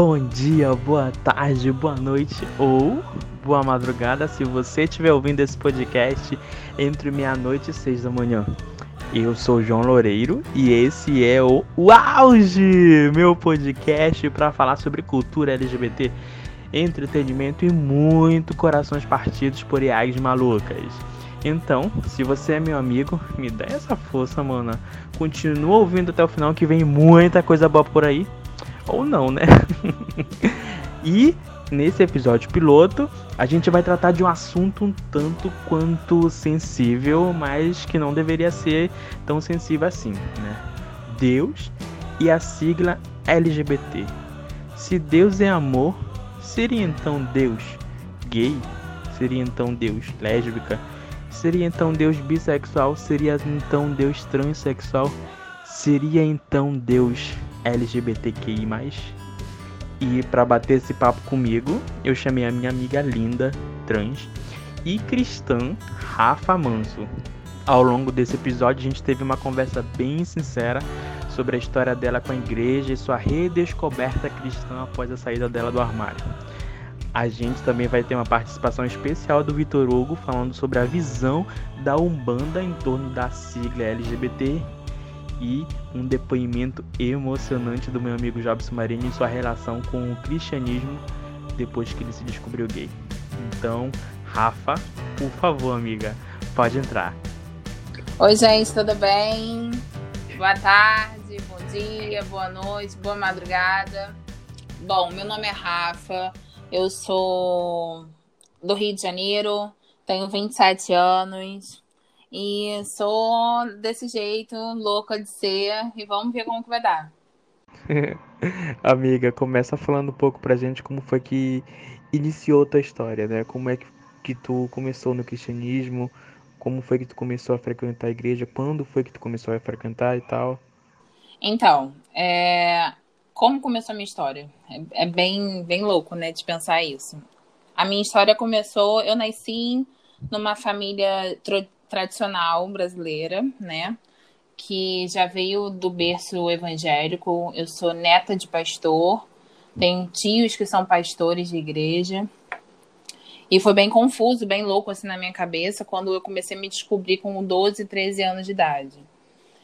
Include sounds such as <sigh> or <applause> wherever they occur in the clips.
Bom dia, boa tarde, boa noite ou boa madrugada se você estiver ouvindo esse podcast entre meia-noite e seis da manhã. Eu sou João Loureiro e esse é o, o Auge, meu podcast para falar sobre cultura LGBT, entretenimento e muito corações partidos por IAs malucas. Então, se você é meu amigo, me dá essa força, mano. Continua ouvindo até o final que vem muita coisa boa por aí. Ou não, né? <laughs> e nesse episódio piloto, a gente vai tratar de um assunto um tanto quanto sensível, mas que não deveria ser tão sensível assim, né? Deus e a sigla LGBT. Se Deus é amor, seria então Deus gay? Seria então Deus lésbica? Seria então Deus bissexual? Seria então Deus transexual? Seria então Deus LGBTQI+. E para bater esse papo comigo, eu chamei a minha amiga linda, trans e cristã, Rafa Manso. Ao longo desse episódio, a gente teve uma conversa bem sincera sobre a história dela com a igreja e sua redescoberta cristã após a saída dela do armário. A gente também vai ter uma participação especial do Vitor Hugo falando sobre a visão da Umbanda em torno da sigla LGBT e um depoimento emocionante do meu amigo Jobson Marinho em sua relação com o cristianismo depois que ele se descobriu gay. Então, Rafa, por favor, amiga, pode entrar. Oi, gente, tudo bem? Boa tarde, bom dia, boa noite, boa madrugada. Bom, meu nome é Rafa, eu sou do Rio de Janeiro, tenho 27 anos, e sou desse jeito, louca de ser, e vamos ver como que vai dar. <laughs> Amiga, começa falando um pouco pra gente como foi que iniciou tua história, né? Como é que, que tu começou no cristianismo, como foi que tu começou a frequentar a igreja, quando foi que tu começou a frequentar e tal? Então, é... como começou a minha história? É, é bem, bem louco, né, de pensar isso. A minha história começou, eu nasci numa família tradicional brasileira, né? Que já veio do berço evangélico. Eu sou neta de pastor, tenho tios que são pastores de igreja. E foi bem confuso, bem louco assim na minha cabeça quando eu comecei a me descobrir com 12, 13 anos de idade.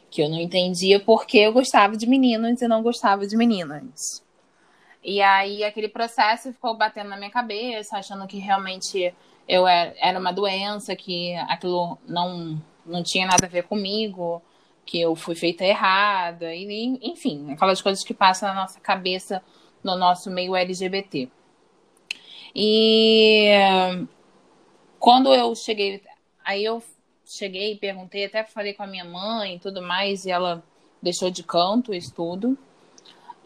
Que eu não entendia porque eu gostava de meninos e não gostava de meninas. E aí aquele processo ficou batendo na minha cabeça, achando que realmente eu era uma doença, que aquilo não, não tinha nada a ver comigo, que eu fui feita errada, e, enfim, aquelas coisas que passam na nossa cabeça no nosso meio LGBT. E quando eu cheguei, aí eu cheguei e perguntei, até falei com a minha mãe e tudo mais, e ela deixou de canto isso tudo.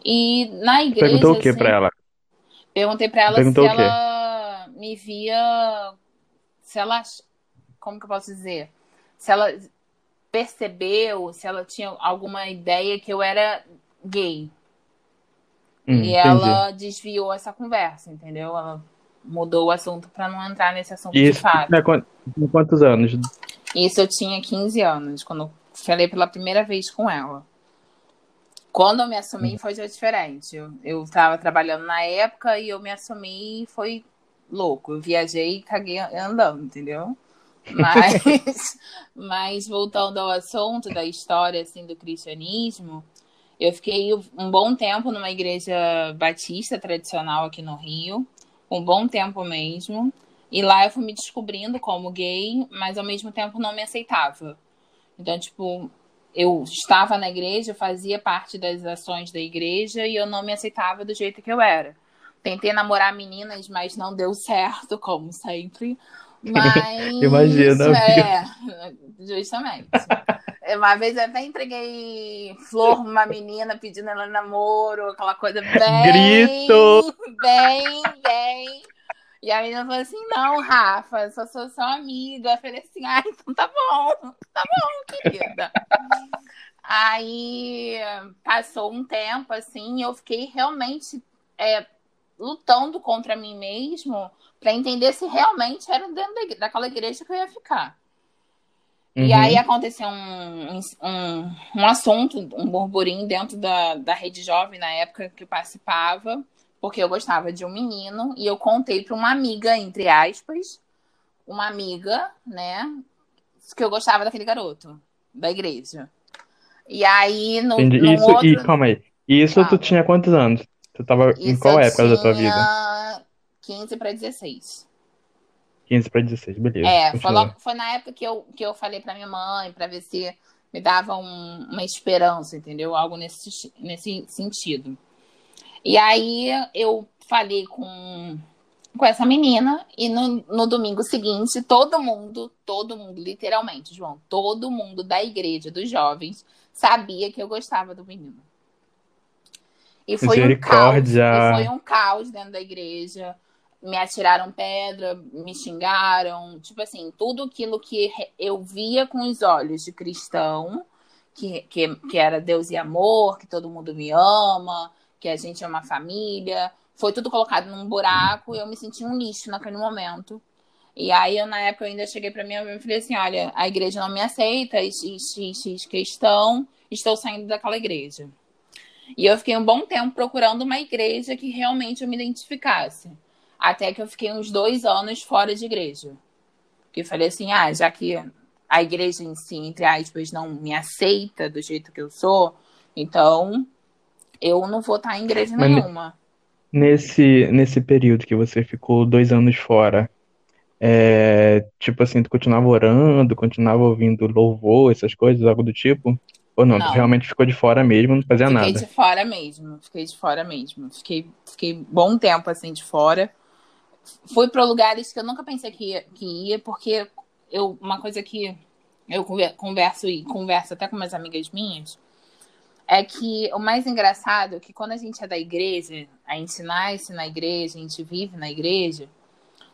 E na igreja. Perguntou o que assim, pra ela? Perguntei pra ela Perguntou se ela me via. Se ela. Como que eu posso dizer? Se ela percebeu, se ela tinha alguma ideia que eu era gay. Hum, e ela desviou essa conversa, entendeu? Ela mudou o assunto para não entrar nesse assunto Isso, de fato. É com quantos anos? Isso eu tinha 15 anos, quando falei pela primeira vez com ela. Quando eu me assumi, hum. foi diferente. Eu, eu tava trabalhando na época e eu me assumi e foi louco. Eu viajei e caguei andando, entendeu? Mas, <laughs> mas voltando ao assunto da história assim do cristianismo, eu fiquei um bom tempo numa igreja batista tradicional aqui no Rio, um bom tempo mesmo. E lá eu fui me descobrindo como gay, mas ao mesmo tempo não me aceitava. Então, tipo, eu estava na igreja, fazia parte das ações da igreja e eu não me aceitava do jeito que eu era. Tentei namorar meninas, mas não deu certo, como sempre. <laughs> Mas. Imagina. É, justamente. Uma vez eu até entreguei flor pra uma menina pedindo ela namoro, aquela coisa bem. Grito! Bem, bem. E a menina falou assim: não, Rafa, só sou sua amiga. Eu falei assim: ah, então tá bom, tá bom, querida. Aí passou um tempo assim, eu fiquei realmente é, lutando contra mim mesmo para entender se realmente era dentro daquela igreja que eu ia ficar. Uhum. E aí aconteceu um, um, um assunto, um burburinho dentro da, da rede jovem na época que eu participava, porque eu gostava de um menino e eu contei para uma amiga, entre aspas, uma amiga, né, que eu gostava daquele garoto da igreja. E aí no, Entendi. Isso, outro... e calma aí. Isso tu tinha quantos anos? Tu tava em qual época da tua vida? 15 para 16. 15 para 16, beleza. É, foi, logo, foi, na época que eu, que eu falei para minha mãe, para ver se me dava um, uma esperança, entendeu? Algo nesse, nesse sentido. E aí eu falei com, com essa menina e no, no domingo seguinte, todo mundo, todo mundo, literalmente, João, todo mundo da igreja, dos jovens, sabia que eu gostava do menino. E foi um caos. E foi um caos dentro da igreja. Me atiraram pedra, me xingaram. Tipo assim, tudo aquilo que eu via com os olhos de cristão, que, que, que era Deus e amor, que todo mundo me ama, que a gente é uma família. Foi tudo colocado num buraco e eu me senti um lixo naquele momento. E aí, eu, na época, eu ainda cheguei para minha mãe e falei assim: olha, a igreja não me aceita, x, x, x questão, estou saindo daquela igreja. E eu fiquei um bom tempo procurando uma igreja que realmente eu me identificasse. Até que eu fiquei uns dois anos fora de igreja. Porque falei assim, ah, já que a igreja em si, entre aspas, não me aceita do jeito que eu sou, então eu não vou estar em igreja Mas nenhuma. Nesse, nesse período que você ficou dois anos fora, é, tipo assim, tu continuava orando, continuava ouvindo louvor, essas coisas, algo do tipo? Ou não, não. realmente ficou de fora mesmo, não fazia fiquei nada? Fiquei de fora mesmo, fiquei de fora mesmo. Fiquei, fiquei bom tempo assim de fora. Fui para lugares que eu nunca pensei que ia, que ia, porque eu, uma coisa que eu converso e converso até com umas amigas minhas, é que o mais engraçado é que quando a gente é da igreja, a gente nasce na igreja, a gente vive na igreja,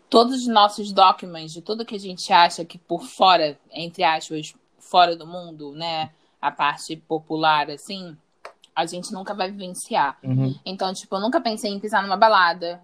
todos os nossos documents de tudo que a gente acha que por fora, entre aspas, fora do mundo, né, a parte popular, assim, a gente nunca vai vivenciar. Uhum. Então, tipo, eu nunca pensei em pisar numa balada.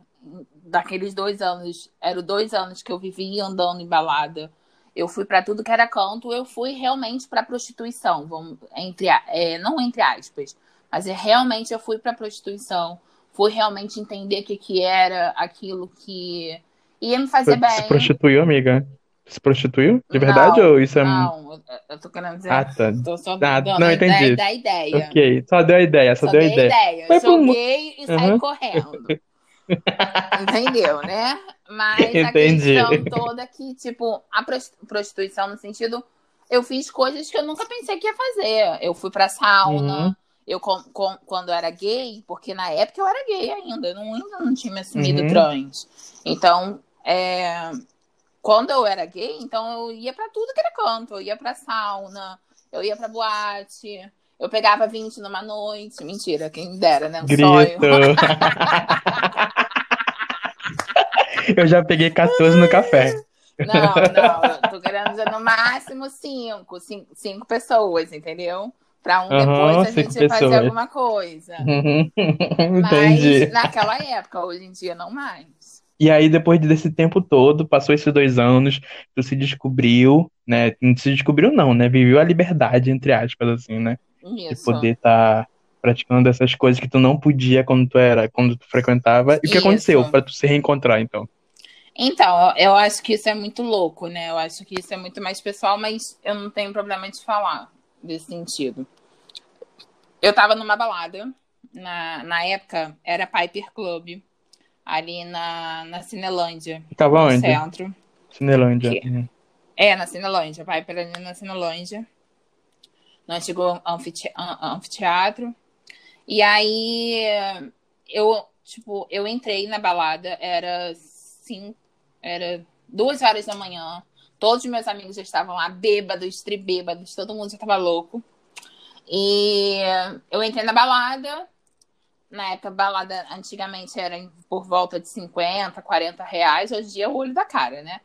Daqueles dois anos, eram dois anos que eu vivia andando em balada. Eu fui para tudo que era canto, eu fui realmente para prostituição, vamos, entre, é, não entre aspas, mas é, realmente eu fui para prostituição, fui realmente entender o que, que era aquilo que ia me fazer Você bem. Se prostituiu, amiga? Se prostituiu? De verdade? Não, ou isso é. Não, eu tô querendo dizer. Ah, tá. Tô só ah, não, entendi. Ideia. Ok, só deu a ideia, só, só deu a ideia. ideia. Foi Joguei pro... e saí uhum. correndo. <laughs> Entendeu, né? Mas Entendi. a questão toda é que, tipo, a prostituição no sentido. Eu fiz coisas que eu nunca pensei que ia fazer. Eu fui pra sauna. Uhum. Eu, com, com, quando eu era gay, porque na época eu era gay ainda, eu não, ainda não tinha me assumido uhum. trans. Então, é, quando eu era gay, então eu ia para tudo que era canto. Eu ia pra sauna, eu ia pra boate, eu pegava 20 numa noite. Mentira, quem dera, né? Um Grito. sonho. <laughs> eu já peguei 14 no café. Não, não, eu tô querendo dizer no máximo cinco, cinco, cinco pessoas, entendeu? Pra um uhum, depois a gente pessoas. fazer alguma coisa. <laughs> Entendi. Mas naquela época, hoje em dia não mais. E aí, depois desse tempo todo, passou esses dois anos, tu se descobriu, né? Não se descobriu, não, né? Viveu a liberdade, entre aspas, assim, né? Isso. De poder estar tá praticando essas coisas que tu não podia quando tu era, quando tu frequentava. E o que aconteceu para tu se reencontrar, então? Então, eu acho que isso é muito louco, né? Eu acho que isso é muito mais pessoal, mas eu não tenho problema de falar desse sentido. Eu tava numa balada, na, na época era Piper Club ali na, na Cinelândia. Ficava no onde? centro. Cinelândia. Que... Uhum. É, na Cinelândia. Vai para ali na Cinelândia. No antigo anfite... anfiteatro. E aí, eu, tipo, eu entrei na balada, era cinco, era duas horas da manhã. Todos os meus amigos já estavam lá, bêbados, tribêbados, todo mundo já estava louco. E eu entrei na balada, na época, balada antigamente era por volta de 50, 40 reais. Hoje em dia é o olho da cara, né?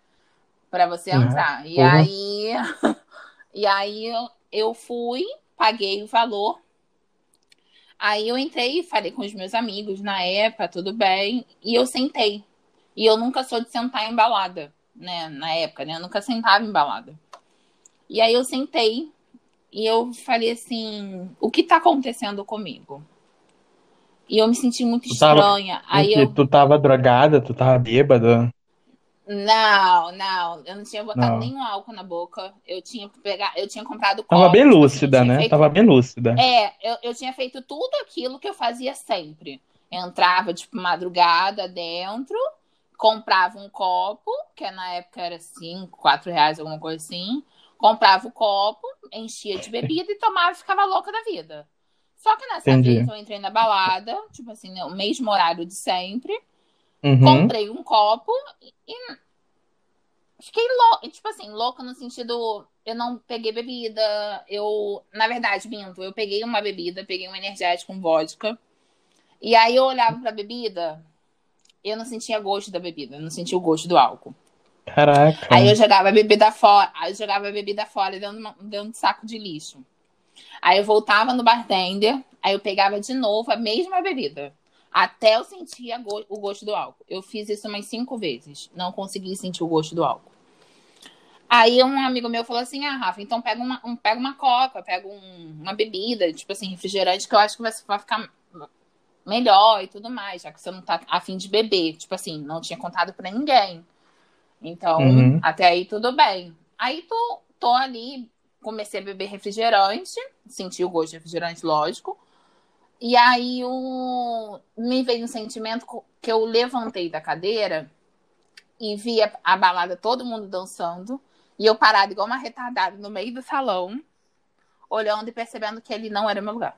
Pra você uhum. entrar. E uhum. aí. <laughs> e aí eu fui, paguei o valor. Aí eu entrei e falei com os meus amigos na época, tudo bem. E eu sentei. E eu nunca sou de sentar em balada, né? Na época, né? Eu nunca sentava em balada. E aí eu sentei e eu falei assim: o que tá acontecendo comigo? E eu me senti muito Tu tava- estranha. Aí Porque eu. Tu tava drogada, tu tava bêbada. Não, não, eu não tinha botado Não. nenhum álcool na boca. Eu tinha pegar, eu tinha comprado Tava copo, bem assim, eu lúcida, né? feito- Tava bem lúcida. É, eu, eu tinha feito tudo aquilo que eu fazia sempre. Entrava, tipo, madrugada dentro, comprava um copo, que na época era 5, 4 reais, alguma coisa assim. Comprava o copo, enchia de bebida e tomava e ficava louca da vida. Só que nessa Entendi. vez eu entrei na balada, tipo assim, no mesmo horário de sempre. Uhum. Comprei um copo e fiquei louca, tipo assim, louca no sentido, eu não peguei bebida, eu, na verdade, minto, eu peguei uma bebida, peguei um energético com vodka, e aí eu olhava pra bebida, eu não sentia gosto da bebida, eu não sentia o gosto do álcool. Caraca. Aí eu jogava a bebida fora, aí eu jogava a bebida fora dentro, dentro de saco de lixo. Aí eu voltava no bartender, aí eu pegava de novo a mesma bebida. Até eu sentir go- o gosto do álcool. Eu fiz isso umas cinco vezes. Não consegui sentir o gosto do álcool. Aí um amigo meu falou assim: Ah, Rafa, então pega uma, um- pega uma coca, pega um- uma bebida, tipo assim, refrigerante, que eu acho que vai, vai ficar melhor e tudo mais, já que você não tá afim de beber. Tipo assim, não tinha contado pra ninguém. Então, Uhum. até aí tudo bem. Aí tô, tô ali, comecei a beber refrigerante, senti o gosto de refrigerante, lógico. E aí o... me veio um sentimento que eu levantei da cadeira e vi a, a balada, todo mundo dançando, e eu parada igual uma retardada no meio do salão, olhando e percebendo que ele não era meu lugar.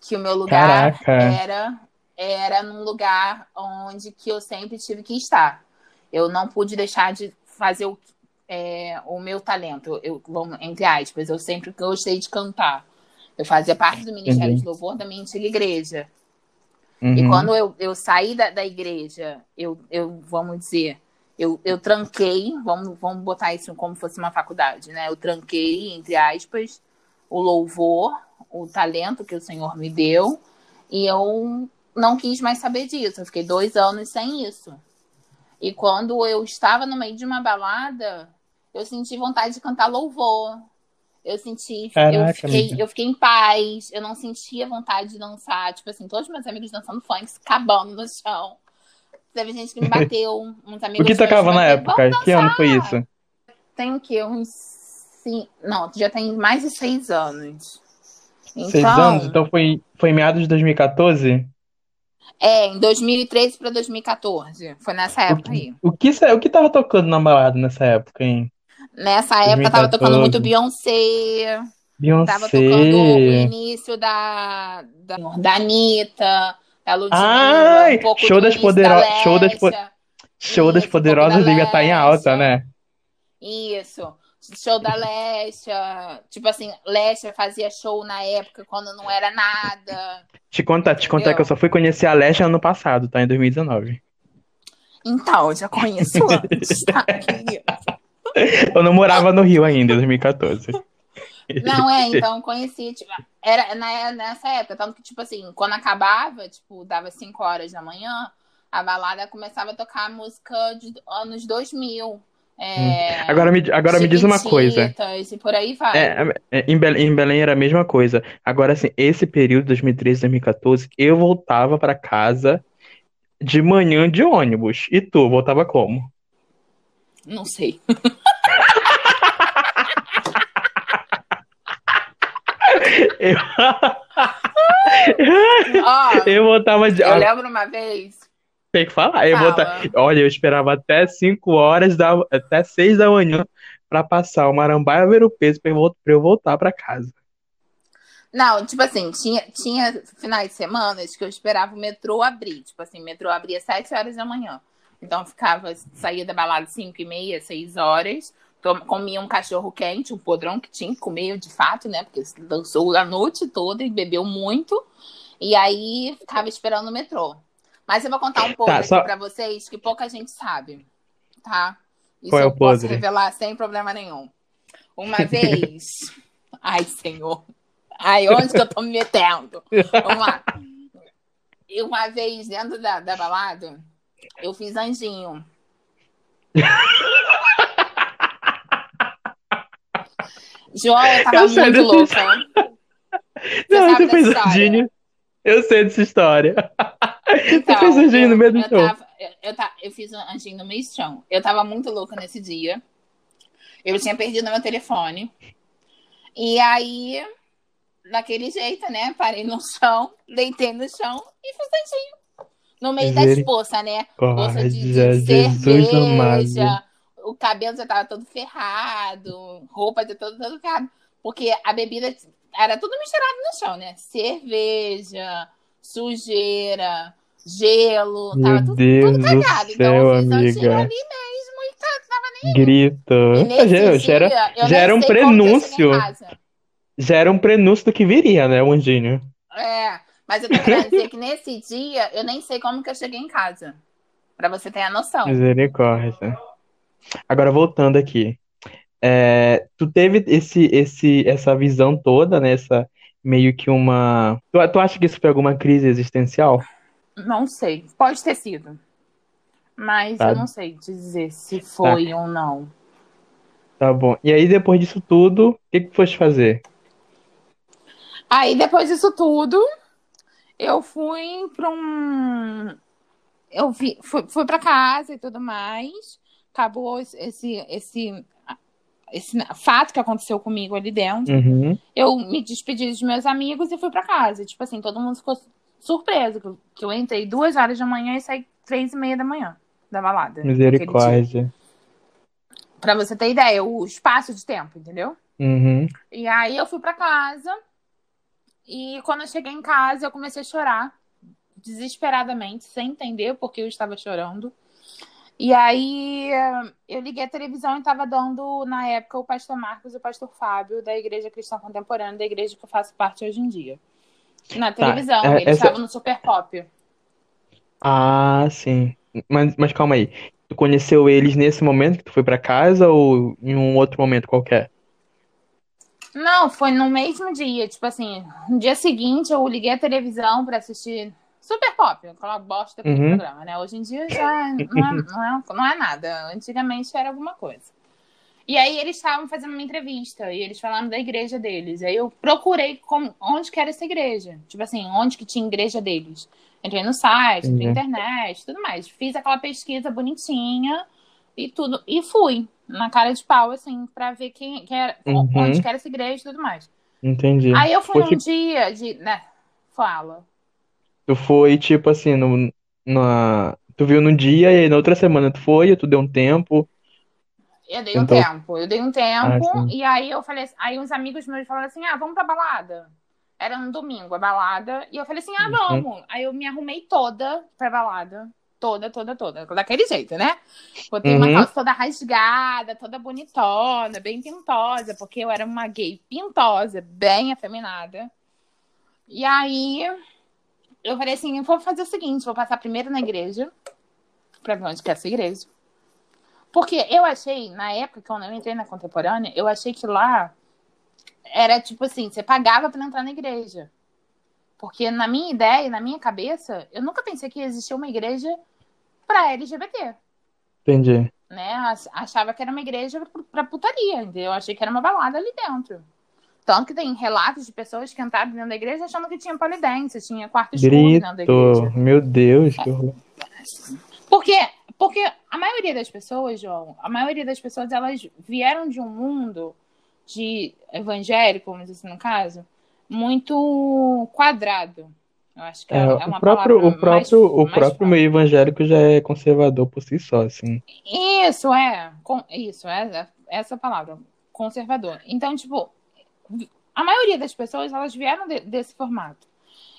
Que o meu lugar Caraca. era era num lugar onde que eu sempre tive que estar. Eu não pude deixar de fazer o, é, o meu talento. Eu, vamos, entre aspas, eu sempre gostei de cantar. Eu fazia parte do Ministério Entendi. de Louvor da minha antiga igreja. Uhum. E quando eu, eu saí da, da igreja, eu, eu vamos dizer, eu, eu tranquei, vamos, vamos botar isso como fosse uma faculdade, né? Eu tranquei, entre aspas, o louvor, o talento que o Senhor me deu, e eu não quis mais saber disso. Eu fiquei dois anos sem isso. E quando eu estava no meio de uma balada, eu senti vontade de cantar louvor. Eu senti, eu Caraca, fiquei, amiga. eu fiquei em paz, eu não sentia vontade de dançar. Tipo assim, todos meus amigos dançando funk, acabando no chão. Teve gente que me <laughs> bateu, uns amigos O que tocava na época? "Vamos Que ano dançar!" foi isso? Tem o quê? Uns. Sim... Não, já tem mais de seis anos. Seis Então, anos? Então foi, foi em meados de 2014? é, em 2013 para 2014. Foi nessa época aí. O que, o que tava tocando na balada nessa época, hein? Nessa época tava 2014. tocando muito Beyoncé, tava Beyoncé. tocando o início da, da, da Anitta, da Ludmilla, Ai, um pouco show das início podero- da show das po-. Show das Isso, um Poderosas da devia estar em alta, né? Isso. Show da Lesha. Tipo assim, Lesha fazia show na época quando não era nada. Te contar, te contar Entendeu? que eu só fui conhecer a Lesha ano passado, tá? Em 2019. Então, eu já conheço antes, tá? <laughs> Eu não morava no Rio ainda, em 2014. Não, é, <laughs> então conheci, tipo, era na, nessa época, tanto que, tipo assim, quando acabava, tipo, dava 5 horas da manhã, a balada começava a tocar música de anos 2000. É, Agora me, agora me diz uma coisa. E por aí vai. É, é, em Belém, em Belém era a mesma coisa. Agora, assim, esse período, 2013, 2014, eu voltava pra casa de manhã de ônibus. E tu, voltava como? Não sei. Eu, Ó, eu voltava de. eu Ah, lembro uma vez. tem que falar. Eu Fala. voltava... Olha, eu esperava até 5 horas, da... até 6 da manhã pra passar o Marambaia ver o peso pra eu vol- pra eu voltar pra casa. Não, tipo assim, tinha, tinha finais de semana que eu esperava o metrô abrir. Tipo assim, o metrô abria às 7 horas da manhã. Então ficava, saía da balada às 5 e meia, 6 horas. Comia um cachorro quente, um podrão que tinha que comer de fato, né? Porque dançou a noite toda e bebeu muito. E aí ficava esperando o metrô. Mas eu vou contar um pouco Tá, aqui só- pra vocês que pouca gente sabe, tá? Isso Qual é o posso podre? revelar sem problema nenhum. Uma <laughs> vez. Ai, senhor. Ai, onde que eu tô me metendo? <laughs> Vamos lá. E uma vez, dentro da, da balada, eu fiz anjinho. <laughs> João, eu tava Eu muito louca. Não, sabe você fez história? anjinho. Eu sei dessa história. Então, Você fez anjinho no meio do eu, show. tava, eu, eu, ta- eu fiz anjinho no meio do chão. Eu tava muito louca nesse dia. Eu tinha perdido meu telefone. E aí, daquele jeito, né? Parei no <laughs> chão, deitei no chão e fiz anjinho. No meio das poças, né? Bolsa de, de Jesus amado. cerveja, o cabelo já tava todo ferrado, roupa já todo, todo ferrado. Porque a bebida era tudo misturado no chão, né? Cerveja, sujeira, gelo, Meu tava tudo, Deus tudo do cagado. céu, então eu fiz anjinho amiga. ali mesmo e tá, Grito. e Já, já era, dia, eu já nem era um prenúncio. Já era um prenúncio do que viria, né, o anjinho? É, mas eu tô querendo dizer que nesse dia eu nem sei como que eu cheguei em casa. Pra você ter a noção. Misericórdia. Agora, voltando aqui. É, tu teve esse, esse, essa visão toda, né? Essa meio que uma. Tu, tu acha que isso foi alguma crise existencial? Não sei. Pode ter sido. Mas Tá. eu não sei dizer se foi ou não. Tá bom. E aí, depois disso tudo, o que que foste fazer? Aí, depois disso tudo, eu fui pra um. Eu vi, fui, fui pra casa e tudo mais. Acabou esse, esse, esse, fato que aconteceu comigo ali dentro. Uhum. Eu me despedi dos meus amigos e fui pra casa. Tipo assim, todo mundo ficou surpreso que eu- que eu entrei duas horas da manhã e saí três e meia da manhã da balada. Misericórdia. Pra você ter ideia, o espaço de tempo, entendeu? Uhum. E aí eu fui pra casa e quando eu cheguei em casa eu comecei a chorar desesperadamente, sem entender porque eu estava chorando. E aí eu liguei a televisão e estava dando na época o pastor Marcos e o pastor Fábio da Igreja Cristã Contemporânea, da igreja que eu faço parte hoje em dia. Na televisão, é- eles essa- estavam no Super Pop. Ah, sim. Mas, mas calma aí. Tu conheceu eles nesse momento que tu foi pra casa ou em um outro momento qualquer? Não, foi no mesmo dia. Tipo assim, no dia seguinte eu liguei a televisão pra assistir Super Pop, aquela bosta daquele Uhum. programa, né? Hoje em dia já não é, não, é, não é nada. Antigamente era alguma coisa. E aí eles estavam fazendo uma entrevista e eles falaram da igreja deles. Aí eu procurei como, onde que era essa igreja. Tipo assim, onde que tinha igreja deles. Entrei no site, na Entendi. internet, tudo mais. Fiz aquela pesquisa bonitinha e tudo. E fui na cara de pau, assim, pra ver quem, quem era, Uhum. onde que era essa igreja e tudo mais. Entendi. Aí eu fui Foi num dia de. Né, fala. Tu foi, tipo assim, no, na... Tu viu no dia e aí na outra semana tu foi, tu deu um tempo. Eu dei um Então- tempo, eu dei um tempo, Ah, e aí eu falei assim, aí uns amigos meus falaram assim, ah, vamos pra balada. Era no domingo, a balada, e eu falei assim, ah, Uhum. vamos. Aí eu me arrumei toda pra balada. Toda, toda, toda. Daquele jeito, né? Botei uma Uhum. calça toda rasgada, toda bonitona, bem pintosa, porque eu era uma gay pintosa, bem afeminada. E aí eu falei assim, eu vou fazer o seguinte, vou passar primeiro na igreja, pra ver onde que é essa igreja. Porque eu achei, na época, quando eu entrei na contemporânea, eu achei que lá era tipo assim, você pagava pra entrar na igreja. Porque na minha ideia, na minha cabeça, eu nunca pensei que existia uma igreja pra LGBT, Entendi. né? Ach- Achava que era uma igreja pra putaria, entendeu? Eu achei que era uma balada ali dentro. Tanto que tem relatos de pessoas que entraram dentro da igreja achando que tinha polidense, tinha quarto escuro dentro da igreja. Meu Deus, que horror. Porque, porque a maioria das pessoas, João, a maioria das pessoas, elas vieram de um mundo de evangélico, vamos dizer assim, no caso, muito quadrado. Eu acho que é, É, é o uma próprio, o próprio, mais, o mais próprio meio evangélico já é conservador por si só, assim. Isso, é. Com, isso, é, é essa palavra. Conservador. Então, tipo, a maioria das pessoas, elas vieram de- desse formato.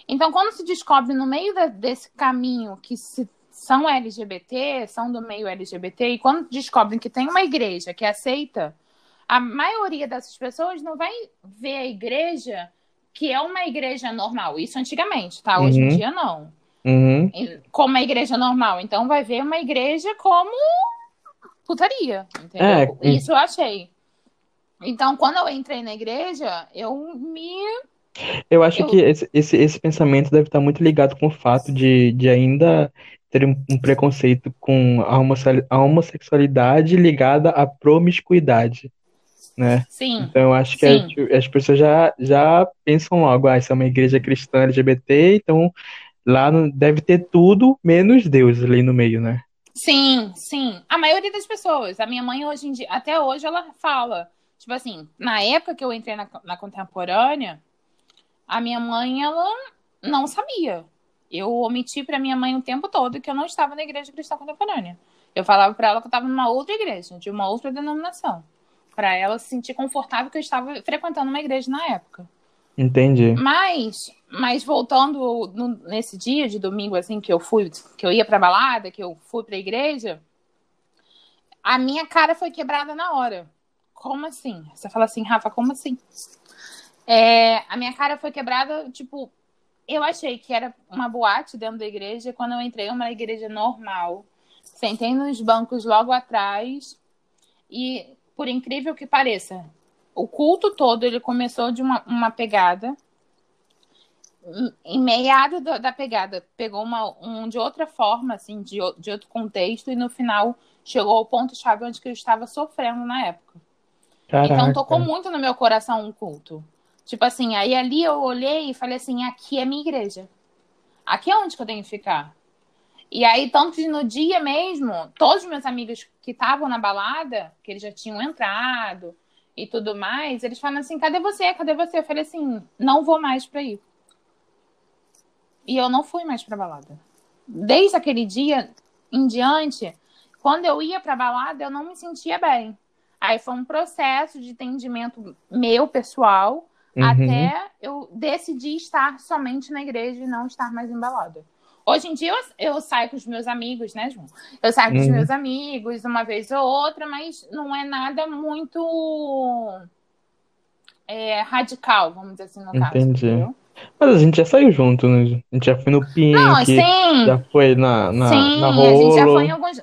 Então, quando se descobre no meio da- desse caminho que se- são LGBT, são do meio LGBT, e quando descobrem que tem uma igreja que aceita, a maioria dessas pessoas não vai ver a igreja que é uma igreja normal. Isso antigamente, tá? Hoje em Uhum. dia, não Uhum. como uma igreja normal. Então vai ver uma igreja como putaria, entendeu? É, Isso eu achei. Então, quando eu entrei na igreja, eu me. Eu acho Eu- que esse, esse, esse pensamento deve estar muito ligado com o fato de, de ainda ter um, um preconceito com a homossexualidade ligada à promiscuidade. Né? Sim. Então acho que as, as, pessoas já, já pensam logo, ah, isso é uma igreja cristã LGBT, então lá não, deve ter tudo menos Deus ali no meio, né? Sim, sim. A maioria das pessoas. A minha mãe hoje em dia, até hoje, ela fala. Tipo assim, na época que eu entrei na, na contemporânea, a minha mãe, ela não sabia. Eu omiti para minha mãe o tempo todo que eu não estava na igreja cristã contemporânea. Eu falava para ela que eu estava numa outra igreja, de uma outra denominação, para ela se sentir confortável que eu estava frequentando uma igreja na época. Entendi. Mas, mas voltando no, nesse dia de domingo assim que eu fui, que eu ia para balada, que eu fui para a igreja, a minha cara foi quebrada na hora. Como assim? Você fala assim, Rafa, como assim? É, a minha cara foi quebrada, tipo, eu achei que era uma boate dentro da igreja. Quando eu entrei, uma igreja normal. Sentei nos bancos logo atrás. E, por incrível que pareça, o culto todo ele começou de uma, uma pegada. Em meado da, da pegada, pegou uma, um de outra forma, assim, de, de outro contexto, e no final chegou ao ponto-chave onde eu estava sofrendo na época. Caraca. Então tocou muito no meu coração um culto. Tipo assim, aí ali eu olhei e falei assim: aqui é minha igreja. Aqui é onde que eu tenho que ficar. E aí, tanto que no dia mesmo, todos os meus amigos que estavam na balada, que eles já tinham entrado e tudo mais, eles falam assim: cadê você? Cadê você? Eu falei assim: não vou mais pra ir. E eu não fui mais pra balada. Desde aquele dia em diante, quando eu ia pra balada, eu não me sentia bem. Aí foi um processo de entendimento meu, pessoal, uhum. até eu decidir estar somente na igreja e não estar mais embalada. Hoje em dia eu, eu saio com os meus amigos, né, João? Eu saio com uhum. os meus amigos uma vez ou outra, mas não é nada muito é, radical, vamos dizer assim, no Entendi. caso. Entendi. Mas a gente já saiu junto, né? A gente já foi no Pink, não, sim. já foi na, na, sim, na Rolo. a gente já foi em alguns...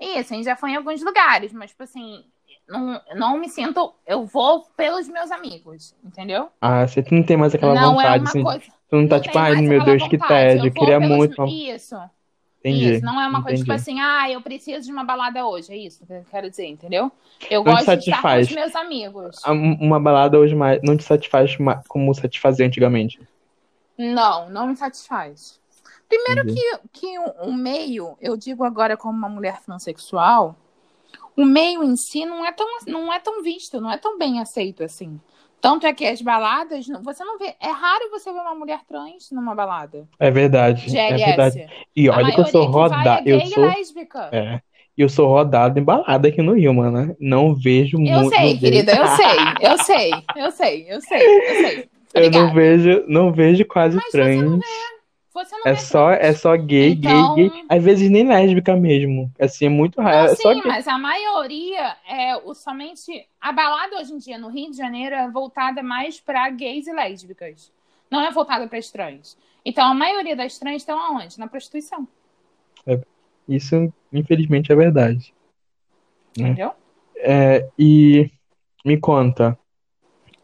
Isso, a gente já foi em alguns lugares, mas, tipo assim, não, não me sinto. Eu vou pelos meus amigos, entendeu? Ah, você não tem mais aquela não vontade. É uma assim, coisa, tu não tá tipo, ai meu Deus, vontade. que tédio, eu, queria pelos, muito. Isso. Entendi. Isso, não é uma coisa tipo assim, ah, eu preciso de uma balada hoje, é isso que eu quero dizer, entendeu? Eu não gosto de estar com os meus amigos. Uma balada hoje mais não te satisfaz como satisfazia antigamente? Não, não me satisfaz. Primeiro que, que o, o meio, eu digo agora como uma mulher transexual, o meio em si não é tão, não é tão visto, não é tão bem aceito assim. Tanto é que as baladas, você não vê. É raro você ver uma mulher trans numa balada. É verdade. GLS. É verdade. E olha que eu sou rodado. É eu sou. Lésbica. É. Eu sou rodado em balada aqui no Rio, mano. Não vejo eu muito. Eu sei, querida, eu <laughs> sei, eu sei, eu sei, eu sei, eu sei. eu não vejo, não vejo quase Mas trans. Você não vê. Você não é só, é só gay, então... gay, gay. Às vezes nem lésbica mesmo. Assim, é muito raro. É sim, mas a maioria é o somente. A balada hoje em dia no Rio de Janeiro é voltada mais para gays e lésbicas. Não é voltada para trans. Então a maioria das trans estão aonde? Na prostituição. É, isso, infelizmente, é verdade. Né? Entendeu? É, e me conta.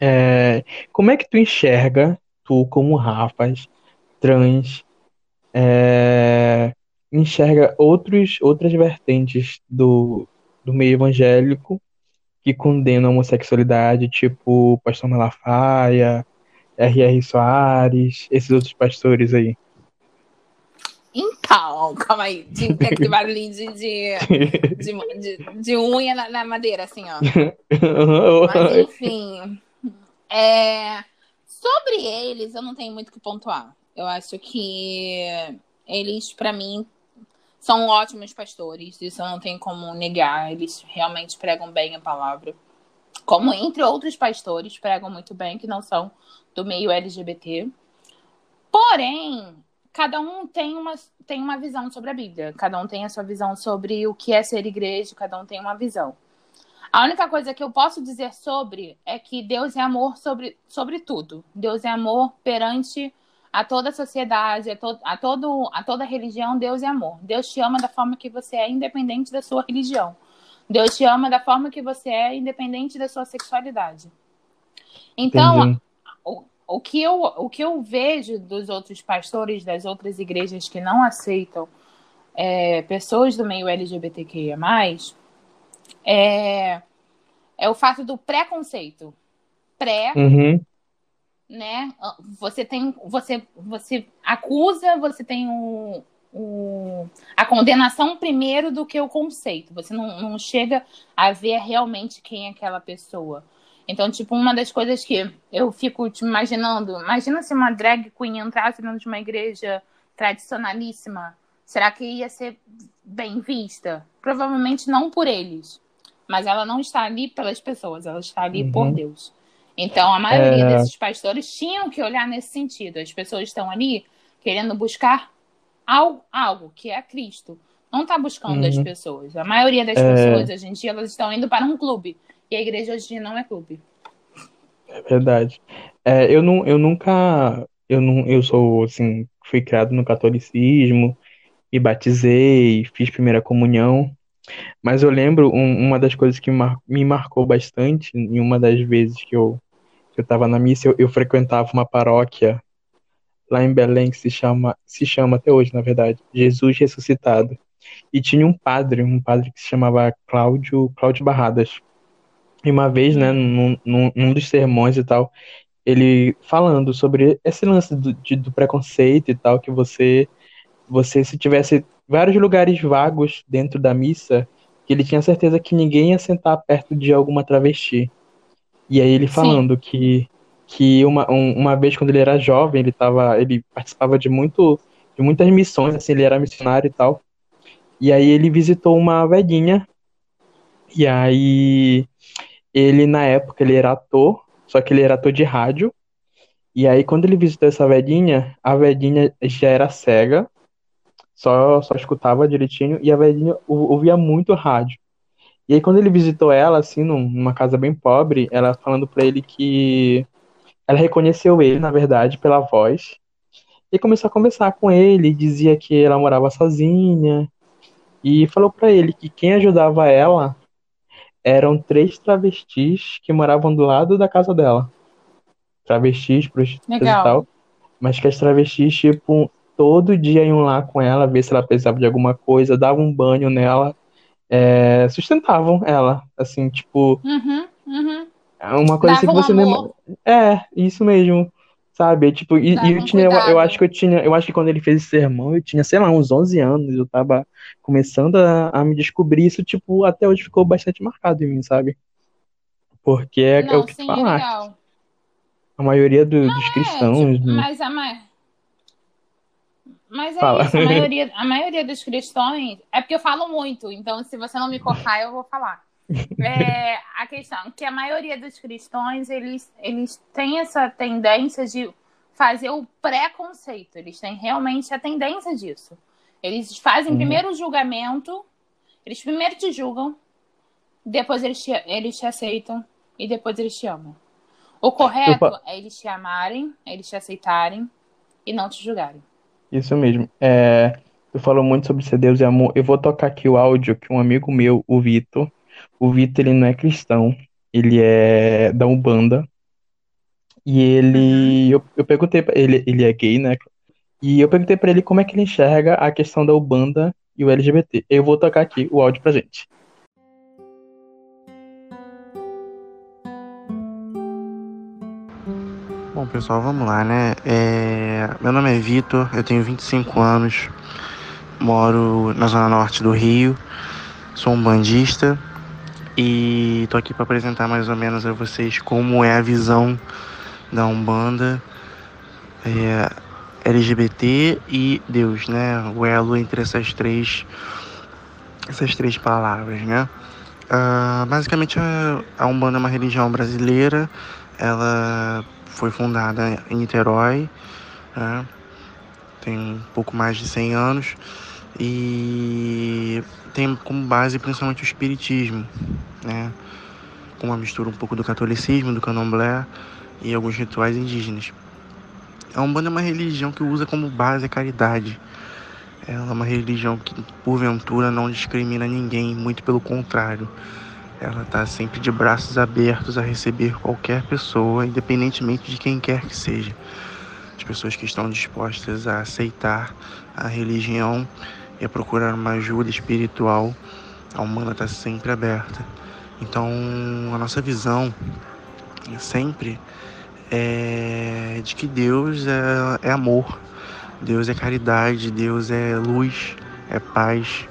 É, como é que tu enxerga, tu como Rafas, trans, é, enxerga outros, outras vertentes do, do meio evangélico que condenam a homossexualidade, tipo Pastor Malafaia, R.R. Soares, esses outros pastores aí. Então, calma aí. Tinha aquele <laughs> barulhinho de, de, de, de, de unha na, na, madeira, assim, ó. <laughs> Mas, enfim. É, sobre eles, eu não tenho muito o que pontuar. Eu acho que eles, para mim, são ótimos pastores. Isso não tenho como negar. Eles realmente pregam bem a palavra. Como entre outros pastores pregam muito bem, que não são do meio LGBT. Porém, cada um tem uma, tem uma visão sobre a Bíblia. Cada um tem a sua visão sobre o que é ser igreja. Cada um tem uma visão. A única coisa que eu posso dizer sobre é que Deus é amor sobre, sobre tudo. Deus é amor perante a toda a sociedade, a, to a, todo, a toda religião, Deus é amor. Deus te ama da forma que você é, independente da sua religião. Deus te ama da forma que você é, independente da sua sexualidade. Então, o, o, que eu, o que eu vejo dos outros pastores das outras igrejas que não aceitam é, pessoas do meio LGBTQIA, é, é o fato do preconceito. Pré, Uhum. Né? Você tem, você, você acusa, você tem o, o, a condenação primeiro do que o conceito. Você não, não chega a ver realmente quem é aquela pessoa. Então, tipo, uma das coisas que eu fico te imaginando, imagina se uma drag queen entrasse dentro de uma igreja tradicionalíssima, será que ia ser bem vista? Provavelmente não por eles, mas ela não está ali pelas pessoas, ela está ali Uhum. por Deus. Então, a maioria É. desses pastores tinham que olhar nesse sentido. As pessoas estão ali querendo buscar algo, algo que é Cristo. Não está buscando as Uhum. pessoas. A maioria das É. pessoas hoje em dia elas estão indo para um clube. E a igreja hoje em dia não é clube. É verdade. É, eu, não, eu nunca. Eu, não, eu sou, assim, fui criado no catolicismo e batizei, fiz primeira comunhão. Mas eu lembro um- uma das coisas que mar- me marcou bastante, em uma das vezes que eu, eu estava na missa, eu, eu frequentava uma paróquia lá em Belém que se chama, se chama até hoje, na verdade, Jesus Ressuscitado. E tinha um padre, um padre que se chamava Cláudio, Cláudio Barradas. E uma vez, né, num, num, num dos sermões e tal, ele falando sobre esse lance do, de- do preconceito e tal, que você, você se tivesse vários lugares vagos dentro da missa, que ele tinha certeza que ninguém ia sentar perto de alguma travesti. E aí ele Sim. falando que, que uma, um- uma vez quando ele era jovem, ele tava, ele participava de muito, de muitas missões, assim, ele era missionário e tal. E aí ele visitou uma velhinha, e aí ele, na época, ele era ator, só que ele era ator de rádio. E aí, quando ele visitou essa velhinha, a velhinha já era cega, só, só escutava direitinho, e a velhinha ou- ouvia muito rádio. E aí, quando ele visitou ela, assim, num- numa casa bem pobre, ela falando pra ele que ela reconheceu ele, na verdade, pela voz, e começou a conversar com ele, dizia que ela morava sozinha, e falou pra ele que quem ajudava ela eram três travestis que moravam do lado da casa dela. Travestis, prostitutas e Legal. tal. Mas que as travestis, tipo, todo dia iam lá com ela, ver se ela precisava de alguma coisa, davam um banho nela, é, sustentavam ela. Assim, tipo, Uhum, uhum. é uma coisa assim que você nem. É, isso mesmo. Sabe? Tipo, e, e eu tinha, eu, eu acho que eu tinha, eu acho que quando ele fez esse sermão, eu tinha, sei lá, uns 11 anos, eu tava começando a, a me descobrir isso, tipo, até hoje ficou bastante marcado em mim, sabe? Porque é, é Não, o que tu sim, é falaste. legal. A maioria do- dos É, cristãos, tipo, né? mas a ma... Mas é Fala. isso, a <laughs> maioria, a maioria dos cristãos. É porque eu falo muito, então se você não me cortar, eu vou falar. <laughs> É, a questão é que a maioria dos cristãos, eles, eles têm essa tendência de fazer o preconceito. Eles têm realmente a tendência disso. Eles fazem Uhum. primeiro o julgamento, eles primeiro te julgam, depois eles te, eles te aceitam e depois eles te amam. O correto pa- é eles te amarem, eles te aceitarem e não te julgarem. Isso mesmo. É, tu falou muito sobre ser Deus e amor. Eu vou tocar aqui o áudio que um amigo meu, o Vitor, o Vitor, ele não é cristão, ele é da Umbanda. E ele, eu, eu perguntei pra ele, ele é gay, né? E eu perguntei pra ele como é que ele enxerga a questão da Umbanda e o LGBT. Eu vou tocar aqui o áudio pra gente. Bom, pessoal, vamos lá, né? É, Meu nome é Vitor, eu tenho 25 anos, moro na zona norte do Rio, sou um bandista e tô aqui para apresentar mais ou menos a vocês como é a visão da Umbanda, é, LGBT e Deus, né? O elo entre essas três, essas três palavras, né? Ah, basicamente, a Umbanda é uma religião brasileira, ela foi fundada em Niterói, né? tem um pouco mais de 100 anos e tem como base principalmente o espiritismo, né? com uma mistura um pouco do catolicismo, do candomblé e alguns rituais indígenas. A Umbanda é uma religião que usa como base a caridade. Ela é uma religião que, porventura, não discrimina ninguém, muito pelo contrário. Ela está sempre de braços abertos a receber qualquer pessoa, independentemente de quem quer que seja. As pessoas que estão dispostas a aceitar a religião e a procurar uma ajuda espiritual, a Umbanda está sempre aberta. Então, a nossa visão sempre é de que Deus é, é amor, Deus é caridade, Deus é luz, é paz,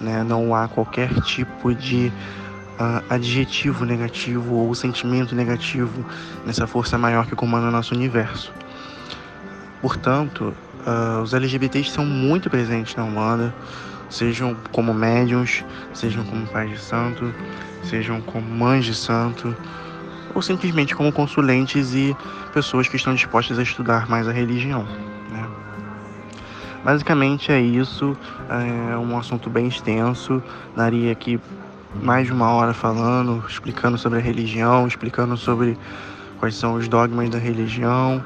né? Não há qualquer tipo de adjetivo negativo ou sentimento negativo nessa força maior que comanda o nosso universo. Portanto, uh, os LGBTs são muito presentes na Umbanda, sejam como médiums, sejam como pais de santo, sejam como mães de santo, ou simplesmente como consulentes e pessoas que estão dispostas a estudar mais a religião. Né? Basicamente é isso, é um assunto bem extenso, daria aqui mais de uma hora falando, explicando sobre a religião, explicando sobre quais são os dogmas da religião,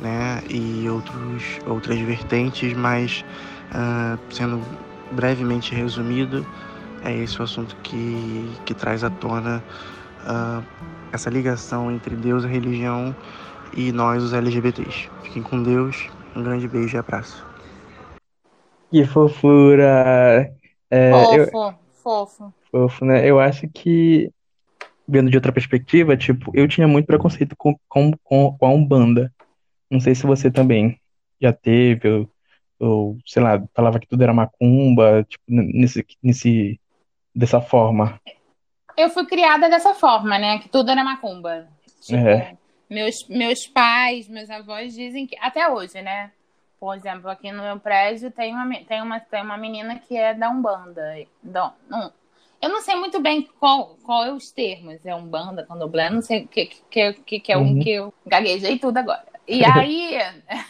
né, e outros, outras vertentes, mas uh, sendo brevemente resumido, é esse o assunto que, que traz à tona uh, essa ligação entre Deus e a religião e nós, os LGBTs. Fiquem com Deus, um grande beijo e abraço. Que fofura! É, fofo, eu... fofo. Fofo, né? Eu acho que, vendo de outra perspectiva, tipo, eu tinha muito preconceito com, com, com, a Umbanda. Não sei se você também já teve, ou, ou sei lá, falava que tudo era macumba, tipo, nesse, nesse, dessa forma. Eu fui criada dessa forma, né? Que tudo era macumba. Tipo, é. meus, meus pais, meus avós dizem que. Até hoje, né? Por exemplo, aqui no meu prédio tem uma, tem uma, tem uma menina que é da Umbanda. Não, não, eu não sei muito bem qual, qual é os termos. É Umbanda, Candomblé, não sei o que, que, que, que é um uhum. que eu gaguejei tudo agora. E <laughs> aí,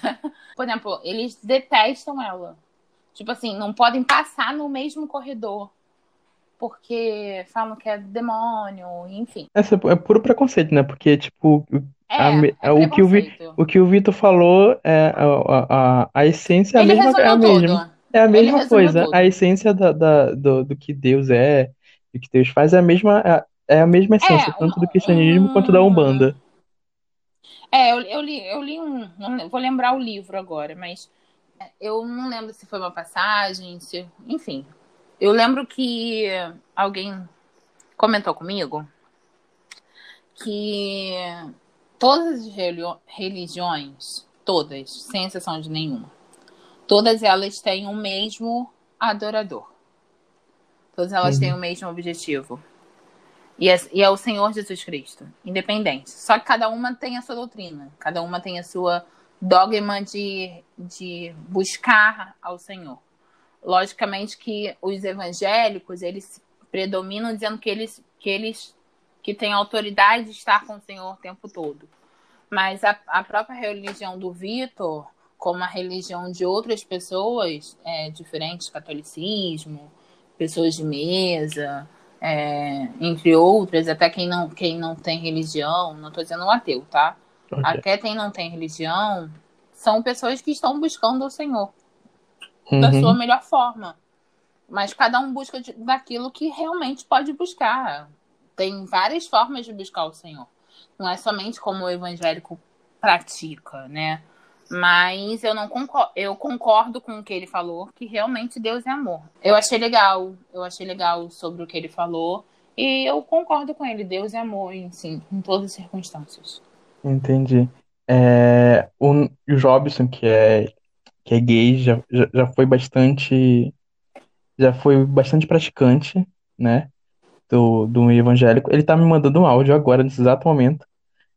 <laughs> por exemplo, eles detestam ela. Tipo assim, não podem passar no mesmo corredor porque falam que é demônio, enfim. Essa é puro preconceito, né? Porque, tipo, é, a, é o, que o, o que o Vitor falou, é a, a, a essência é a mesma, é a mesma. É a mesma coisa. Tudo. A essência da, da, do, do que Deus é, do que Deus faz, é a mesma, é, é a mesma essência, é, tanto do cristianismo um, quanto da Umbanda. É, eu, eu li, eu li um. Não vou lembrar o livro agora, mas eu não lembro se foi uma passagem, se, enfim, eu lembro que alguém comentou comigo que todas as religiões, todas, sem exceção de nenhuma, todas elas têm o mesmo adorador. Todas elas uhum. têm o mesmo objetivo. E é, e é, o Senhor Jesus Cristo, independente. Só que cada uma tem a sua doutrina, cada uma tem a sua dogma de, de buscar ao Senhor. Logicamente que os evangélicos, eles predominam dizendo que eles que eles que têm autoridade de estar com o Senhor o tempo todo. Mas a, a própria religião do Vitor, como a religião de outras pessoas, é, diferentes, catolicismo, pessoas de mesa, é, entre outras, até quem não, quem não tem religião, não estou dizendo um ateu, tá? Okay. Até quem não tem religião, são pessoas que estão buscando o Senhor uhum. da sua melhor forma. Mas cada um busca de, daquilo que realmente pode buscar. Tem várias formas de buscar o Senhor. Não é somente como o evangélico pratica, né? Mas eu não concordo, eu concordo com o que ele falou, que realmente Deus é amor. Eu achei legal, eu achei legal sobre o que ele falou. E eu concordo com ele, Deus é amor, sim, em todas as circunstâncias. Entendi. É, o Jobson, que é que é gay, já, já, já foi bastante já foi bastante praticante, né, do, do evangélico. Ele tá me mandando um áudio agora, nesse exato momento.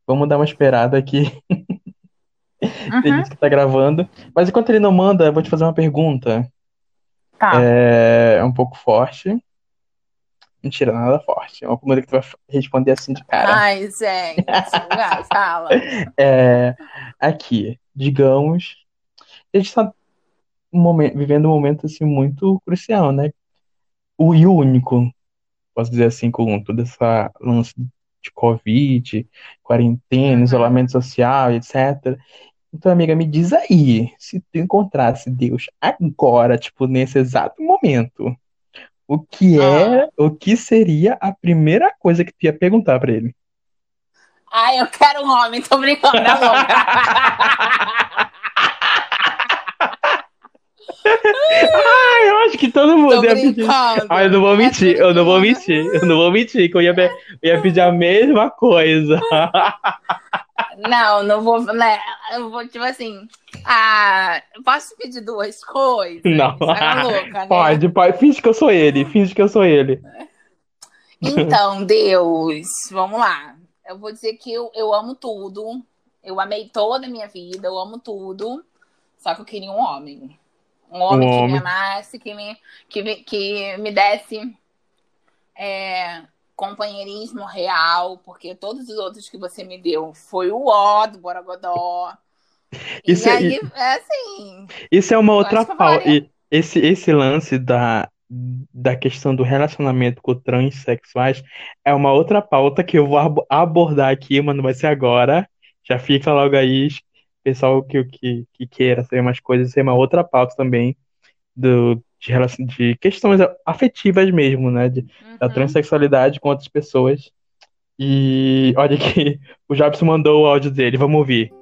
Vamos dar uma esperada aqui. <laughs> Uhum. Ele disse que tá gravando. Mas enquanto ele não manda, eu vou te fazer uma pergunta. Tá. É, é um pouco forte. Mentira, nada forte. É uma pergunta que tu vai responder assim de cara. Ai, gente. vai, <laughs> fala. É, aqui, digamos a gente está um momento, vivendo um momento assim muito crucial, né? O, e único, posso dizer assim, com toda essa lance de Covid, quarentena, uhum. isolamento social, etc. Então, amiga, me diz aí, se tu encontrasse Deus agora, tipo, nesse exato momento, o que é, ah. o que seria a primeira coisa que tu ia perguntar para ele? Ah, eu quero um homem, tô brincando, é ah, eu acho que todo mundo ia pedir. Ah, eu não vou mentir, eu não vou mentir, eu não vou mentir, que eu ia, eu ia pedir a mesma coisa. <laughs> Não, não vou, né? Eu vou, tipo assim. Ah, posso pedir duas coisas? Não. Tá <laughs> louca, né? Pode, pode. Finge que eu sou ele, finge que eu sou ele. <laughs> Então, Deus, vamos lá. Eu vou dizer que eu, eu amo tudo. Eu amei toda a minha vida, eu amo tudo. Só que eu queria um homem. Um homem um que homem. me amasse, que me, que, que me desse é, companheirismo real, porque todos os outros que você me deu foi o ó do Borogodó. Isso e é, aí, é assim. Isso é uma outra pauta. Esse, esse lance da, da questão do relacionamento com transexuais é uma outra pauta que eu vou abordar aqui, mas não vai ser agora. Já fica logo aí, pessoal que, que, que queira saber mais coisas, isso é uma outra pauta também do, de, relação, de questões afetivas mesmo, né? De, uhum. Da transexualidade com outras pessoas. E olha que <laughs> o Jobson mandou o áudio dele, vamos ouvir.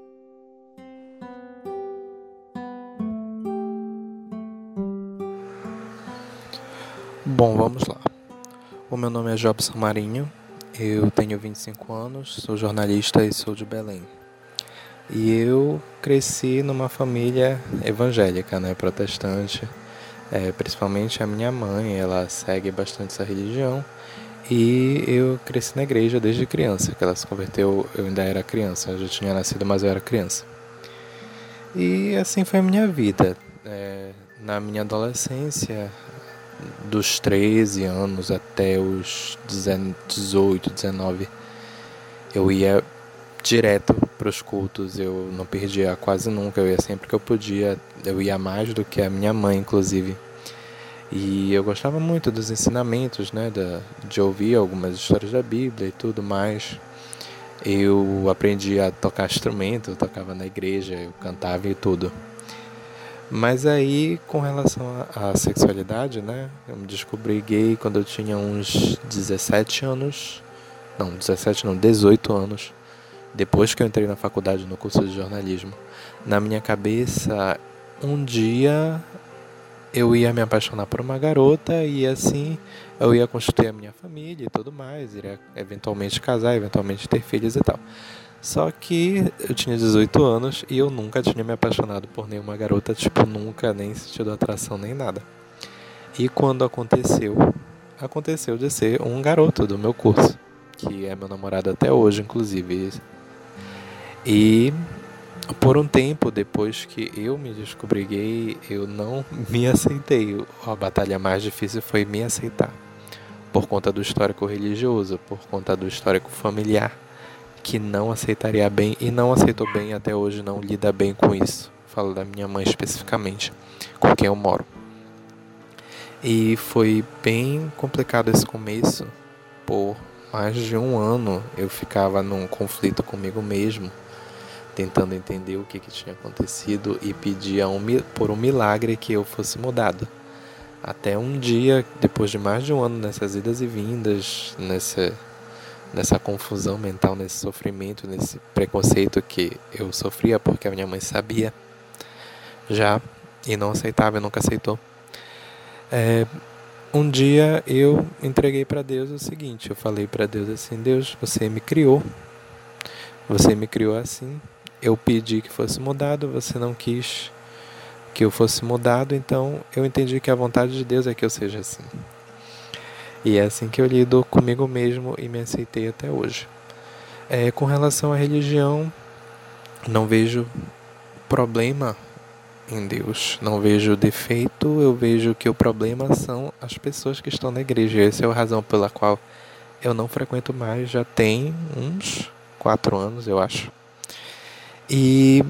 Bom, vamos lá. O meu nome é Jobson Marinho, eu tenho 25 anos, sou jornalista e sou de Belém. E eu cresci numa família evangélica, né, protestante. É, principalmente a minha mãe, ela segue bastante essa religião. E eu cresci na igreja desde criança, que ela se converteu, eu ainda era criança, eu já tinha nascido, mas eu era criança. E assim foi a minha vida. É, na minha adolescência, dos 13 anos até os 18, 19, eu ia direto para os cultos, eu não perdia quase nunca, eu ia sempre que eu podia, eu ia mais do que a minha mãe, inclusive. E eu gostava muito dos ensinamentos, né, de ouvir algumas histórias da Bíblia e tudo mais. Eu aprendi a tocar instrumento, eu tocava na igreja, eu cantava e tudo. Mas aí, com relação à sexualidade, né? Eu me descobri gay quando eu tinha uns 17 anos. Não, 17 não, 18 anos. Depois que eu entrei na faculdade no curso de jornalismo. Na minha cabeça, um dia eu ia me apaixonar por uma garota e assim eu ia construir a minha família e tudo mais, iria eventualmente casar, eventualmente ter filhos e tal. Só que eu tinha 18 anos e eu nunca tinha me apaixonado por nenhuma garota, tipo, nunca nem sentido atração nem nada. E quando aconteceu, aconteceu de ser um garoto do meu curso, que é meu namorado até hoje, inclusive. E por um tempo depois que eu me descobri gay, eu não <laughs> me aceitei. A batalha mais difícil foi me aceitar. Por conta do histórico religioso, por conta do histórico familiar que não aceitaria bem e não aceitou bem até hoje, não lida bem com isso. Falo da minha mãe especificamente, com quem eu moro. E foi bem complicado esse começo. Por mais de um ano eu ficava num conflito comigo mesmo, tentando entender o que, que tinha acontecido e pedia um, por um milagre que eu fosse mudado. Até um dia, depois de mais de um ano nessas idas e vindas, nessa nessa confusão mental, nesse sofrimento, nesse preconceito que eu sofria porque a minha mãe sabia já e não aceitava, nunca aceitou. É, um dia eu entreguei para Deus o seguinte, eu falei para Deus assim, Deus, você me criou, você me criou assim, eu pedi que fosse mudado, você não quis que eu fosse mudado, então eu entendi que a vontade de Deus é que eu seja assim. E é assim que eu lido comigo mesmo e me aceitei até hoje. É, com relação à religião, não vejo problema em Deus, não vejo defeito, eu vejo que o problema são as pessoas que estão na igreja. Essa é a razão pela qual eu não frequento mais, já tem uns quatro anos, eu acho. E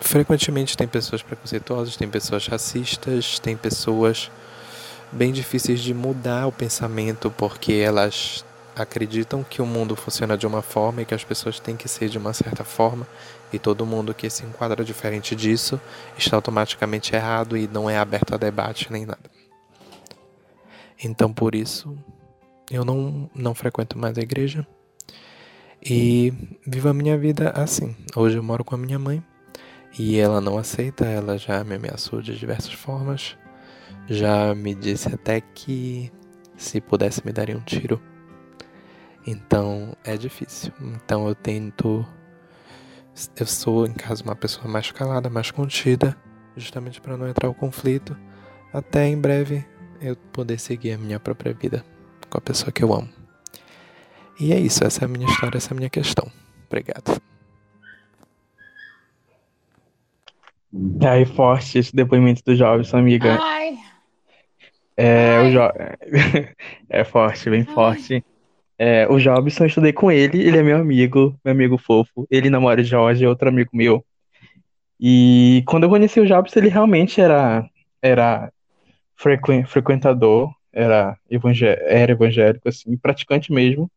frequentemente tem pessoas preconceituosas, tem pessoas racistas, tem pessoas bem difíceis de mudar o pensamento porque elas acreditam que o mundo funciona de uma forma e que as pessoas têm que ser de uma certa forma e todo mundo que se enquadra diferente disso está automaticamente errado e não é aberto a debate nem nada. Então por isso eu não, não frequento mais a igreja e vivo a minha vida assim. Hoje eu moro com a minha mãe E ela não aceita, ela já me ameaçou de diversas formas. Já me disse até que se pudesse me daria um tiro. Então é difícil. Então eu tento. Eu sou, em casa, uma pessoa mais calada, mais contida, justamente para não entrar o conflito, até em breve eu poder seguir a minha própria vida com a pessoa que eu amo. E é isso, essa é a minha história, essa é a minha questão. Obrigado. Aí, forte esse depoimento do Jobson, amiga. Ai, É, o ai, jo... <laughs> é forte, bem ai. forte. É, o Jobson, eu estudei com ele, ele é meu amigo, meu amigo fofo. Ele namora o Jorge, outro amigo meu. E quando eu conheci o Jobson, ele realmente era, era frequen- frequentador, era, evangé era evangélico, assim, praticante mesmo.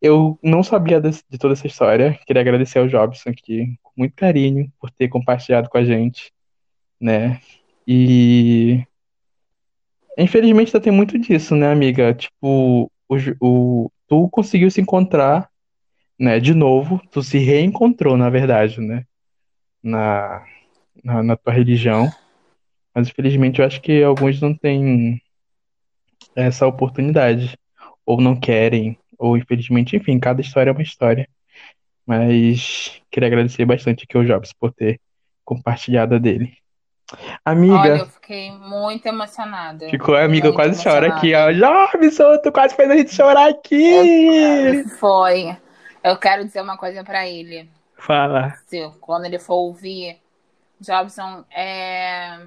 Eu não sabia desse- de toda essa história. Queria agradecer ao Jobson aqui, com muito carinho, por ter compartilhado com a gente, né? E infelizmente ainda tem muito disso, né, amiga? Tipo, o, o, tu conseguiu se encontrar, né, de novo, tu se reencontrou, na verdade, né, na, na, na tua religião. Mas infelizmente eu acho que alguns não têm essa oportunidade, ou não querem, ou infelizmente, enfim, cada história é uma história. Mas queria agradecer bastante aqui ao Jobs por ter compartilhado a dele. Olha, Amiga, eu fiquei muito emocionada. ficou, amiga, eu quase choro aqui, ó. emocionada. Jobson, tu quase fez a gente chorar Eu, aqui! foi. Eu quero dizer uma coisa pra ele. Fala. Se, quando ele for ouvir, Jobson, é...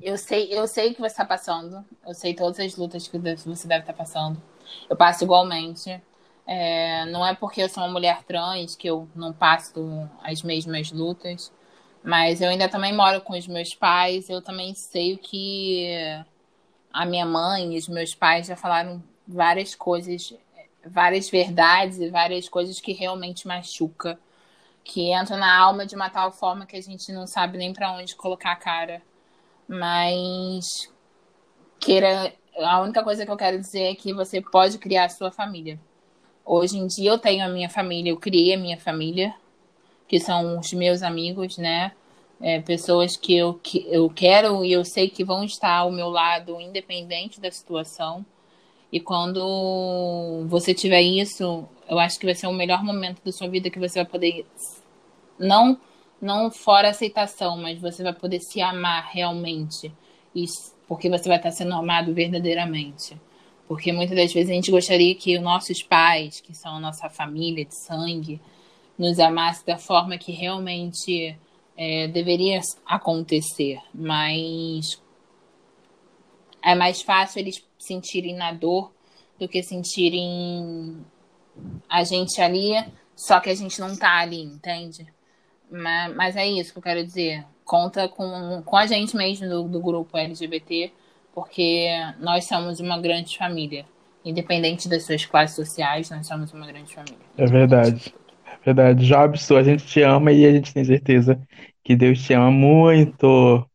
eu sei, eu sei o que você está passando. Eu sei todas as lutas que você deve estar passando. Eu passo igualmente. É, não é porque eu sou uma mulher trans que eu não passo as mesmas lutas, mas eu ainda também moro com os meus pais. Eu também sei o que a minha mãe e os meus pais já falaram várias coisas, várias verdades e várias coisas que realmente machuca, que entram na alma de uma tal forma que a gente não sabe nem para onde colocar a cara. Mas queira, a única coisa que eu quero dizer é que você pode criar a sua família. Hoje em dia eu tenho a minha família, eu criei a minha família, que são os meus amigos, né? É, pessoas que eu, que eu quero e eu sei que vão estar ao meu lado, independente da situação. E quando você tiver isso, eu acho que vai ser o melhor momento da sua vida que você vai poder não não fora aceitação, mas você vai poder se amar realmente. Isso, porque você vai estar sendo amado verdadeiramente. Porque muitas das vezes a gente gostaria que os nossos pais, que são a nossa família de sangue, nos amasse da forma que realmente é, deveria acontecer. Mas é mais fácil eles sentirem na dor do que sentirem a gente ali, só que a gente não tá ali, entende? Mas, mas é isso que eu quero dizer. Conta com, com a gente mesmo do, do grupo LGBT, porque nós somos uma grande família. Independente das suas classes sociais, nós somos uma grande família. É verdade. É verdade. Jobson, a gente te ama e a gente tem certeza que Deus te ama muito.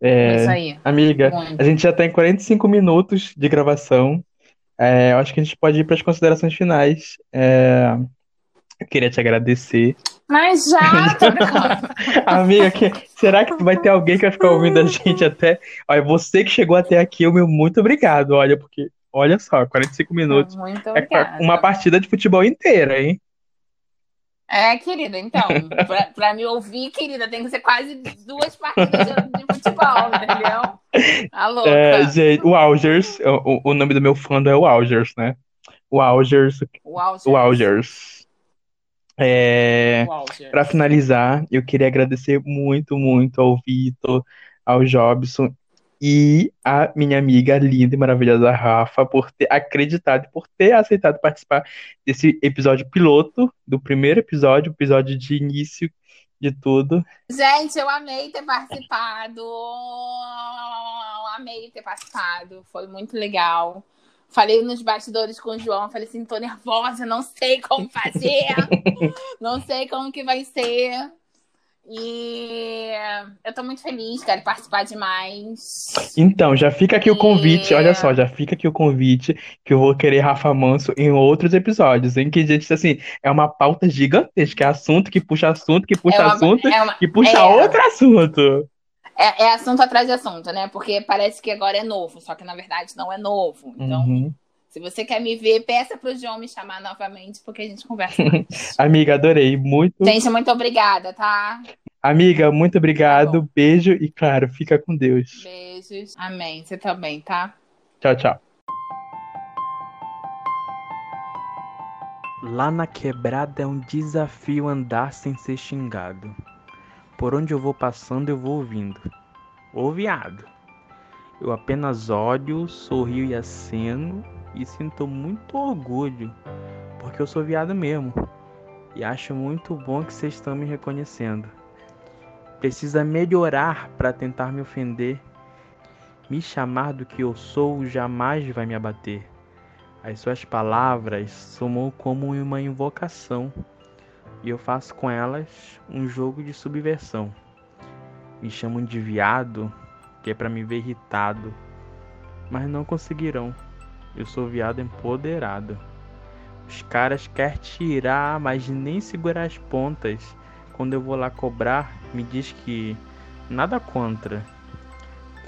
É isso É, aí. amiga, Muito. a gente já tem 45 minutos de gravação. É, eu acho que a gente pode ir para as considerações finais. É, eu queria te agradecer. Mas já, tô. <laughs> Amiga, que- será que vai ter alguém que vai ficar ouvindo a gente até. Olha, você que chegou até aqui, o meu muito obrigado. Olha, porque, olha só, 45 minutos Muito é obrigada. uma partida de futebol inteira, hein? É, querida, então, pra, pra me ouvir, querida, tem que ser quase duas partidas de, futebol, entendeu? A <laughs> louca. É, gente, o Algers, o, o nome do meu fã é o Algers, né? O Algers, O Alger. o Algers. É, para finalizar, eu queria agradecer muito, muito ao Vitor, ao Jobson e a minha amiga linda e maravilhosa Rafa por ter acreditado, por ter aceitado participar desse episódio piloto, do primeiro episódio, episódio de início de tudo. Gente, eu amei ter participado. Amei ter participado. Foi muito legal. Falei nos bastidores com o João, falei assim, tô nervosa, não sei como fazer. <laughs> não sei como que vai ser. E eu tô muito feliz, quero participar demais. Então, já fica aqui o convite, olha só, já fica aqui o convite que eu vou querer Rafa Manso em outros episódios, em que, gente, assim, é uma pauta gigantesca, é assunto que puxa assunto, que puxa É uma- assunto, é uma- que puxa é. outro assunto. É, é assunto atrás de assunto, né? Porque parece que agora é novo, só que na verdade não é novo. Então, Uhum. se você quer me ver, peça pro João me chamar novamente, porque a gente conversa. <laughs> Amiga, adorei, muito. gente, muito obrigada, tá? Amiga, muito obrigado, Tá beijo e, claro, fica com Deus. Beijos. Amém. Você também, tá? Tchau, tchau. Lá na quebrada é um desafio andar sem ser xingado. Por onde eu vou passando, eu vou ouvindo. Ô viado. Eu apenas olho, sorrio e aceno e sinto muito orgulho, porque eu sou viado mesmo. E acho muito bom que vocês estão me reconhecendo. Precisa melhorar para tentar me ofender. Me chamar do que eu sou jamais vai me abater. As suas palavras somam como uma invocação, e eu faço com elas um jogo de subversão. Me chamam de viado, que é para me ver irritado, mas não conseguirão. Eu sou viado empoderado. Os caras querem tirar, mas nem segurar as pontas. Quando eu vou lá cobrar, me diz que nada contra,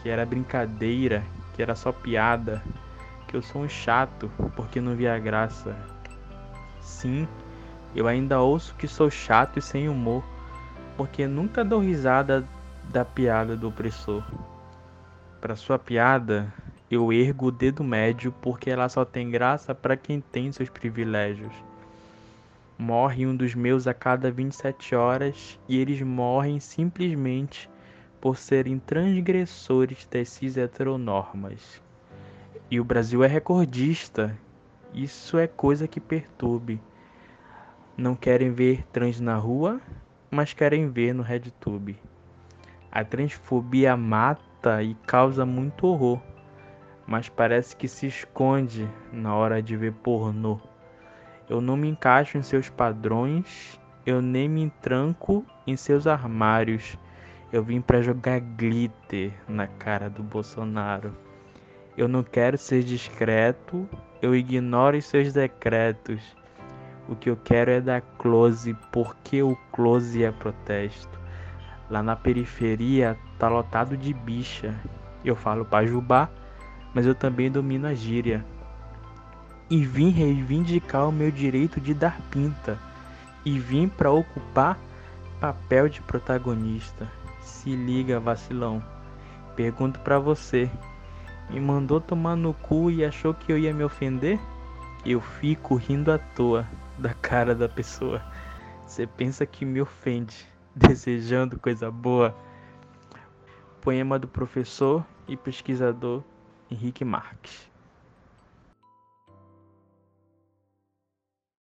que era brincadeira, que era só piada, que eu sou um chato porque não via graça. Sim, eu ainda ouço que sou chato e sem humor, porque nunca dou risada da piada do opressor. Para sua piada, eu ergo o dedo médio porque ela só tem graça para quem tem seus privilégios. Morre um dos meus a cada 27 horas e eles morrem simplesmente por serem transgressores das cis heteronormas. E o Brasil é recordista. Isso é coisa que perturbe. Não querem ver trans na rua, mas querem ver no RedTube. A transfobia mata e causa muito horror, mas parece que se esconde na hora de ver pornô. Eu não me encaixo em seus padrões, eu nem me tranco em seus armários. Eu vim para jogar glitter na cara do Bolsonaro. Eu não quero ser discreto, eu ignoro os seus decretos. O que eu quero é dar close, porque o close é protesto. Lá na periferia tá lotado de bicha. Eu falo pajubá, mas eu também domino a gíria. E vim reivindicar o meu direito de dar pinta. E vim para ocupar papel de protagonista. Se liga, vacilão. Pergunto pra você. Me mandou tomar no cu e achou que eu ia me ofender? Eu fico rindo à toa da cara da pessoa. Você pensa que me ofende, <laughs> desejando coisa boa? Poema do professor e pesquisador Henrique Marques.